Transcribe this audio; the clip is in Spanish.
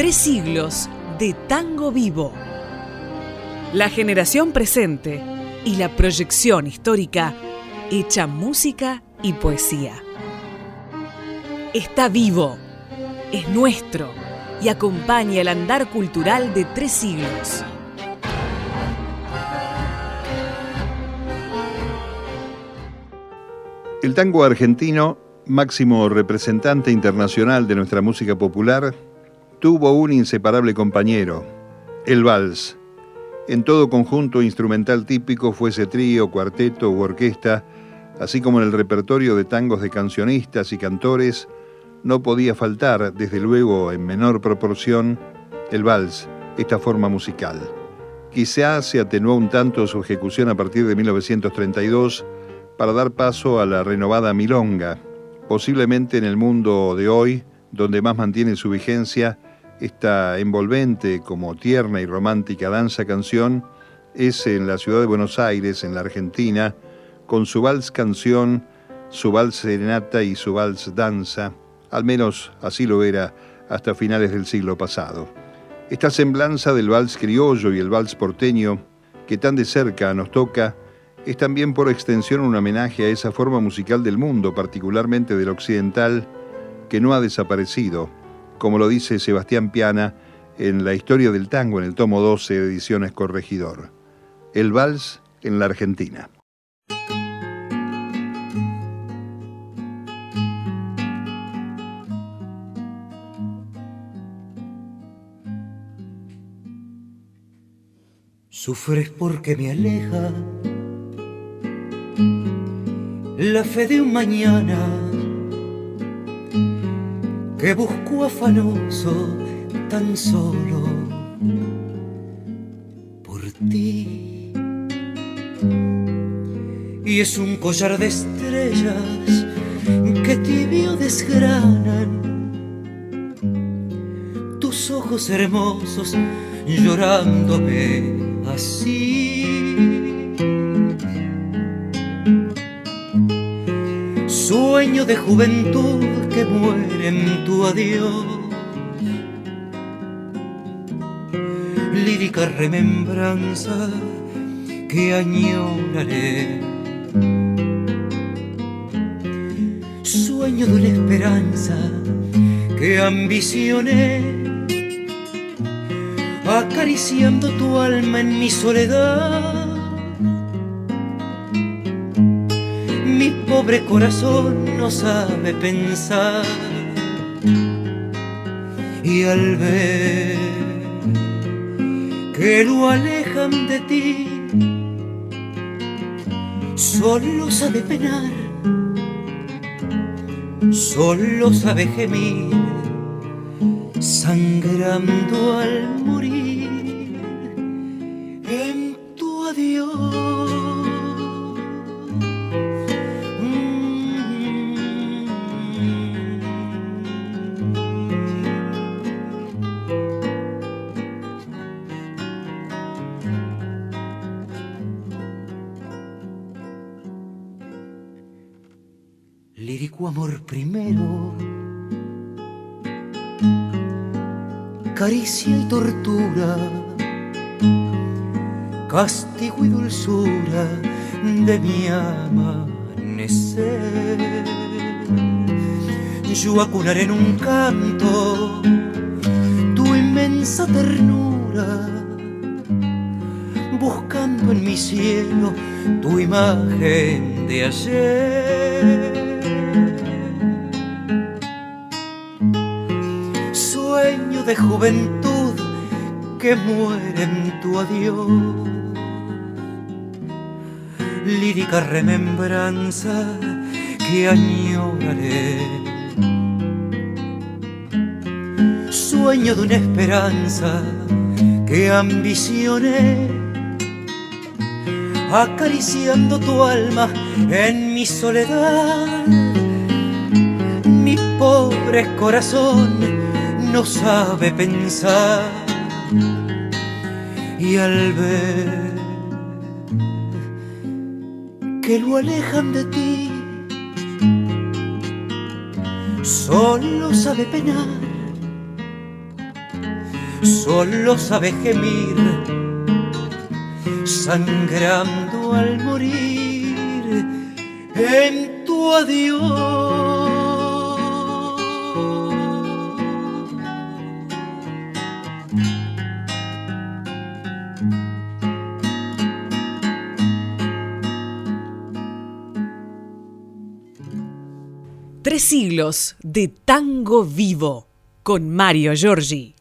Tres siglos de tango vivo. La generación presente y la proyección histórica hecha música y poesía. Está vivo, es nuestro y acompaña el andar cultural de tres siglos. El tango argentino, máximo representante internacional de nuestra música popular, tuvo un inseparable compañero, el vals. En todo conjunto instrumental típico, fuese trío, cuarteto u orquesta, así como en el repertorio de tangos de cancionistas y cantores, no podía faltar, desde luego en menor proporción, el vals, esta forma musical. Quizá se atenuó un tanto su ejecución a partir de 1932 para dar paso a la renovada milonga, posiblemente en el mundo de hoy, donde más mantiene su vigencia esta envolvente como tierna y romántica danza canción, es en la ciudad de Buenos Aires, en la Argentina, con su vals canción, su vals serenata y su vals danza, al menos así lo era hasta finales del siglo pasado. Esta semblanza del vals criollo y el vals porteño, que tan de cerca nos toca, es también por extensión un homenaje a esa forma musical del mundo, particularmente del occidental, que no ha desaparecido, como lo dice Sebastián Piana en La historia del tango en el tomo 12 de Ediciones Corregidor. El vals en la Argentina. Sufres porque me aleja la fe de un mañana que busco afanoso tan solo por ti. Y es un collar de estrellas que tibio desgranan tus ojos hermosos llorándome así sueño de juventud que muere en tu adiós. Lírica remembranza que añoraré. Sueño de una esperanza que ambicioné. Acariciando tu alma en mi soledad pobre corazón no sabe pensar y al ver que lo alejan de ti, solo sabe penar, solo sabe gemir, sangrando al morir en tu adiós. Amor primero, caricia y tortura, castigo y dulzura de mi amanecer. Yo acunaré en un canto tu inmensa ternura, buscando en mi cielo tu imagen de ayer de juventud que muere en tu adiós. Lírica remembranza que añoraré. Sueño de una esperanza que ambicioné. Acariciando tu alma en mi soledad. Mi pobre corazón no sabe pensar y al ver que lo alejan de ti, solo sabe penar, solo sabe gemir, sangrando al morir en tu adiós. Tres siglos de tango vivo con Mario Giorgi.